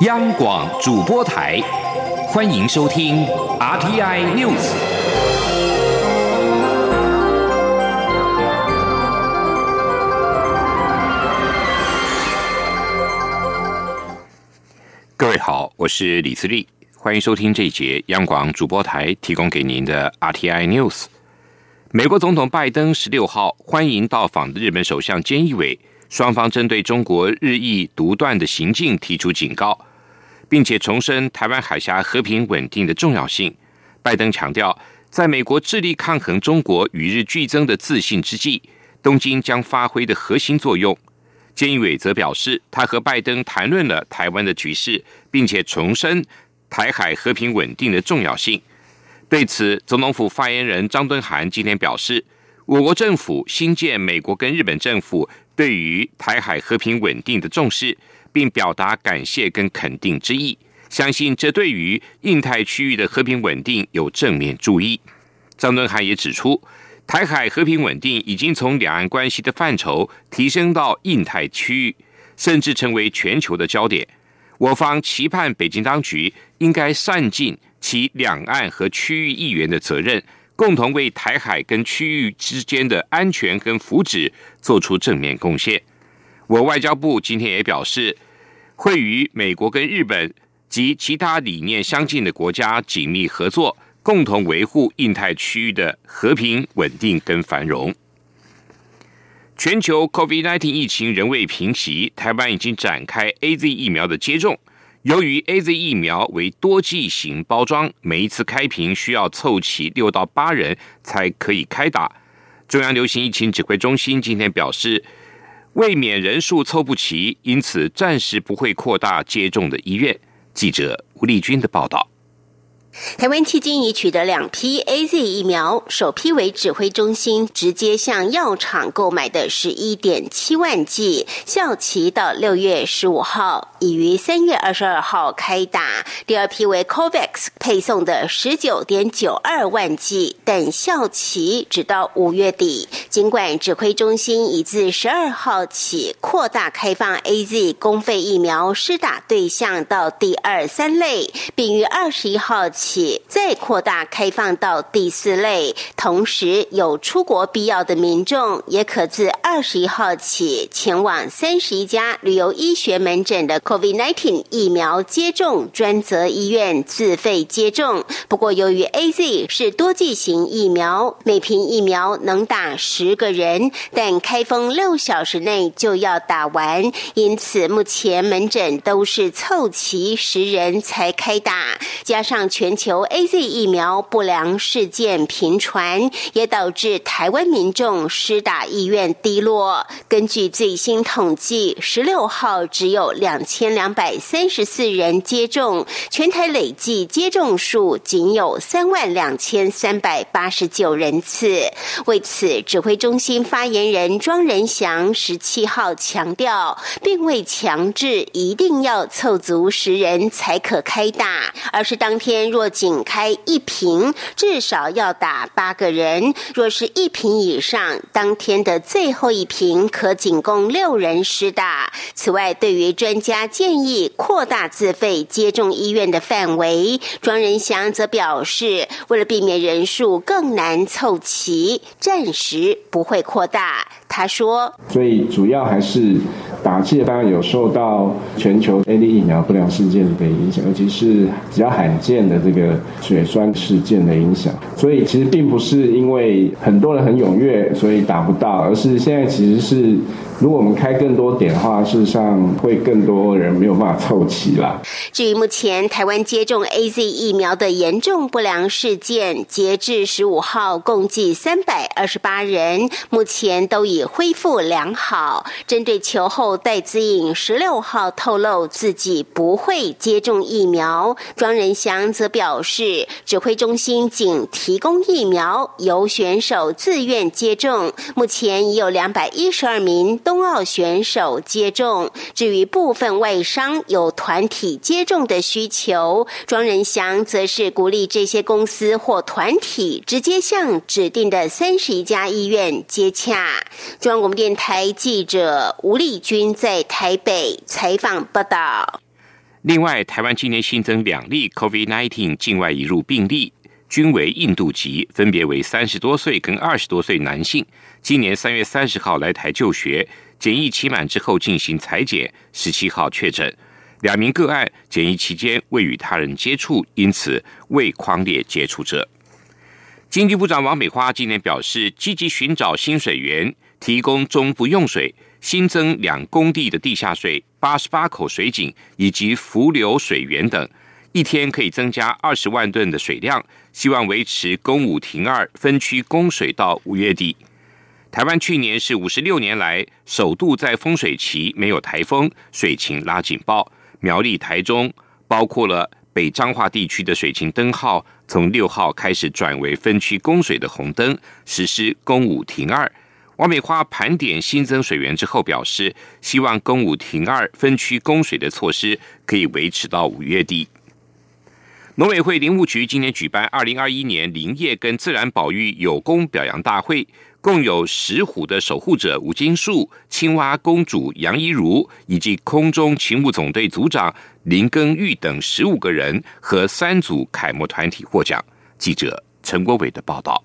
央广主播台，欢迎收听 RTI News。各位好，我是李自立，欢迎收听这一节央广主播台提供给您的 RTI News。美国总统拜登十六号欢迎到访的日本首相菅义伟，双方针对中国日益独断的行径提出警告。并且重申台湾海峡和平稳定的重要性。拜登强调，在美国致力抗衡中国与日俱增的自信之际，东京将发挥的核心作用。菅义伟则表示，他和拜登谈论了台湾的局势，并且重申台海和平稳定的重要性。对此，总统府发言人张敦涵今天表示，我国政府新建美国跟日本政府对于台海和平稳定的重视。并表达感谢跟肯定之意，相信这对于印太区域的和平稳定有正面注意。张敦涵也指出，台海和平稳定已经从两岸关系的范畴提升到印太区域，甚至成为全球的焦点。我方期盼北京当局应该善尽其两岸和区域议员的责任，共同为台海跟区域之间的安全跟福祉做出正面贡献。我外交部今天也表示，会与美国跟日本及其他理念相近的国家紧密合作，共同维护印太区域的和平稳定跟繁荣。全球 COVID-19 疫情仍未平息，台湾已经展开 A Z 疫苗的接种。由于 A Z 疫苗为多剂型包装，每一次开瓶需要凑齐六到八人才可以开打。中央流行疫情指挥中心今天表示。未免人数凑不齐，因此暂时不会扩大接种的医院。记者吴丽君的报道。台湾迄今已取得两批 A Z 疫苗，首批为指挥中心直接向药厂购买的十一点七万剂，效期到六月十五号，已于三月二十二号开打；第二批为 COVAX 配送的十九点九二万剂，但效期只到五月底。尽管指挥中心已自十二号起扩大开放 A Z 公费疫苗施打对象到第二三类，并于二十一号。起再扩大开放到第四类，同时有出国必要的民众也可自二十一号起前往三十一家旅游医学门诊的 COVID-19 疫苗接种专责医院自费接种。不过，由于 A Z 是多剂型疫苗，每瓶疫苗能打十个人，但开封六小时内就要打完，因此目前门诊都是凑齐十人才开打，加上全。全球 A Z 疫苗不良事件频传，也导致台湾民众施打意愿低落。根据最新统计，十六号只有两千两百三十四人接种，全台累计接种数仅有三万两千三百八十九人次。为此，指挥中心发言人庄仁祥十七号强调，并未强制一定要凑足十人才可开打，而是当天若若仅开一瓶，至少要打八个人；若是一瓶以上，当天的最后一瓶可仅供六人施打。此外，对于专家建议扩大自费接种医院的范围，庄仁祥则表示，为了避免人数更难凑齐，暂时不会扩大。他说：“所以主要还是打气，当然有受到全球 A D 疫苗不良事件的影响，尤其是比较罕见的这个血栓事件的影响。所以其实并不是因为很多人很踊跃，所以打不到，而是现在其实是。”如果我们开更多点的话，事实上会更多人没有办法凑齐啦。至于目前台湾接种 A Z 疫苗的严重不良事件，截至十五号共计三百二十八人，目前都已恢复良好。针对球后戴资颖十六号透露自己不会接种疫苗，庄仁祥则表示，指挥中心仅提供疫苗，由选手自愿接种。目前已有两百一十二名。冬奥选手接种，至于部分外商有团体接种的需求，庄仁祥则是鼓励这些公司或团体直接向指定的三十一家医院接洽。中央广播电台记者吴丽君在台北采访报道。另外，台湾今年新增两例 COVID-19 境外移入病例，均为印度籍，分别为三十多岁跟二十多岁男性。今年三月三十号来台就学，检疫期满之后进行裁剪，十七号确诊。两名个案检疫期间未与他人接触，因此未框列接触者。经济部长王美花今年表示，积极寻找新水源，提供中部用水。新增两工地的地下水、八十八口水井以及浮流水源等，一天可以增加二十万吨的水量，希望维持公五停二分区供水到五月底。台湾去年是五十六年来首度在丰水期没有台风，水情拉警报。苗栗、台中，包括了北彰化地区的水情灯号，从六号开始转为分区供水的红灯，实施公五停二。王美花盘点新增水源之后表示，希望公五停二分区供水的措施可以维持到五月底。农委会林务局今年举办二零二一年林业跟自然保育有功表扬大会，共有石虎的守护者吴金树、青蛙公主杨怡如以及空中勤务总队组长林根玉等十五个人和三组楷模团体获奖。记者陈国伟的报道。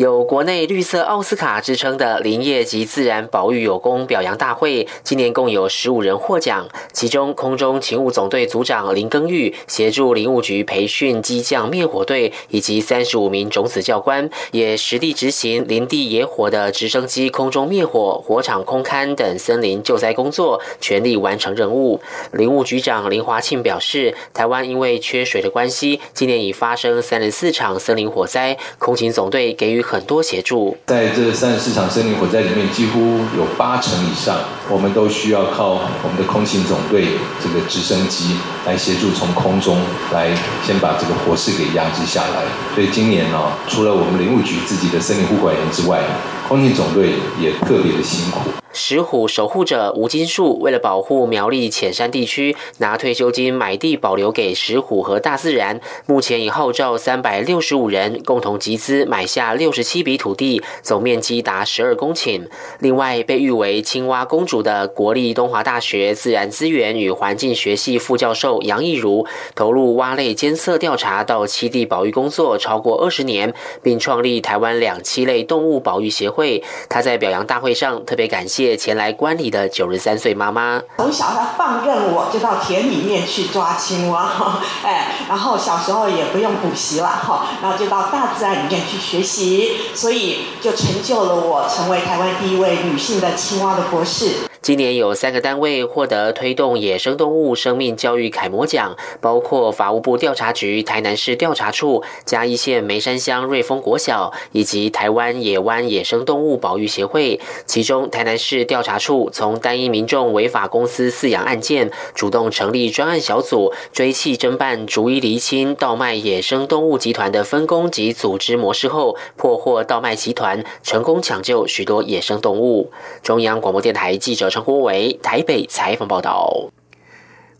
有国内绿色奥斯卡之称的林业及自然保育有功表扬大会，今年共有十五人获奖，其中空中勤务总队组长林耕玉协助林务局培训机降灭火队以及三十五名种子教官，也实地执行林地野火的直升机空中灭火、火场空勘等森林救灾工作，全力完成任务。林务局长林华庆表示，台湾因为缺水的关系，今年已发生三十四场森林火灾，空勤总队给予。很多协助，在这三十四场森林火灾里面，几乎有八成以上，我们都需要靠我们的空勤总队这个直升机来协助，从空中来先把这个火势给压制下来。所以今年呢，除了我们林务局自己的森林护管员之外，空勤总队也特别的辛苦。石虎守护者吴金树为了保护苗栗浅山地区，拿退休金买地保留给石虎和大自然。目前已号召三百六十五人共同集资买下六十七笔土地，总面积达十二公顷。另外，被誉为“青蛙公主”的国立东华大学自然资源与环境学系副教授杨义如，投入蛙类监测调查到栖地保育工作超过二十年，并创立台湾两栖类动物保育协会。他在表扬大会上特别感谢。前来观礼的九十三岁妈妈，从小他放任我就到田里面去抓青蛙，哎，然后小时候也不用补习了哈，然后就到大自然里面去学习，所以就成就了我成为台湾第一位女性的青蛙的博士。今年有三个单位获得推动野生动物生命教育楷模奖，包括法务部调查局台南市调查处、嘉义县梅山乡瑞丰国小以及台湾野湾野生动物保育协会。其中，台南市调查处从单一民众违法公司饲养案件，主动成立专案小组，追缉侦办逐一厘清盗卖野生动物集团的分工及组织模式后，破获盗卖集团，成功抢救许多野生动物。中央广播电台记者。陈国伟台北采访报道。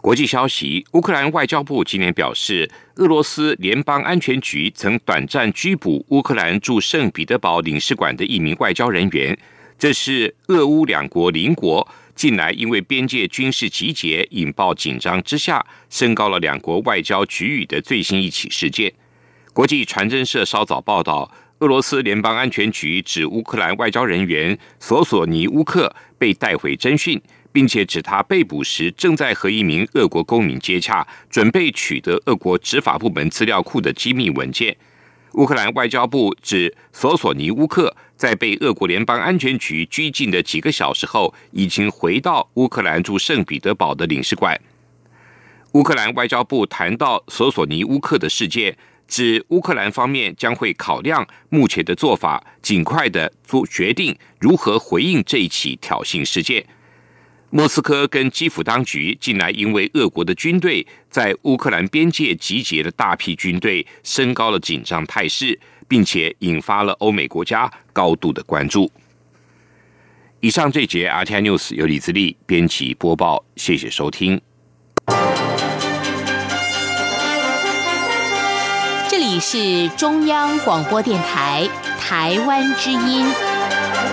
国际消息：乌克兰外交部今年表示，俄罗斯联邦安全局曾短暂拘捕乌克兰驻圣彼得堡领事馆的一名外交人员。这是俄乌两国邻国近来因为边界军事集结引爆紧张之下，升高了两国外交局域的最新一起事件。国际传真社稍早报道。俄罗斯联邦安全局指乌克兰外交人员索索尼乌克被带回侦讯，并且指他被捕时正在和一名俄国公民接洽，准备取得俄国执法部门资料库的机密文件。乌克兰外交部指索索尼乌克在被俄国联邦安全局拘禁的几个小时后，已经回到乌克兰驻圣彼得堡的领事馆。乌克兰外交部谈到索索尼乌克的事件。指乌克兰方面将会考量目前的做法，尽快的做决定如何回应这一起挑衅事件。莫斯科跟基辅当局近来因为俄国的军队在乌克兰边界集结了大批军队，升高了紧张态势，并且引发了欧美国家高度的关注。以上这节 RTI News 由李自力编辑播报，谢谢收听。是中央广播电台台湾之音。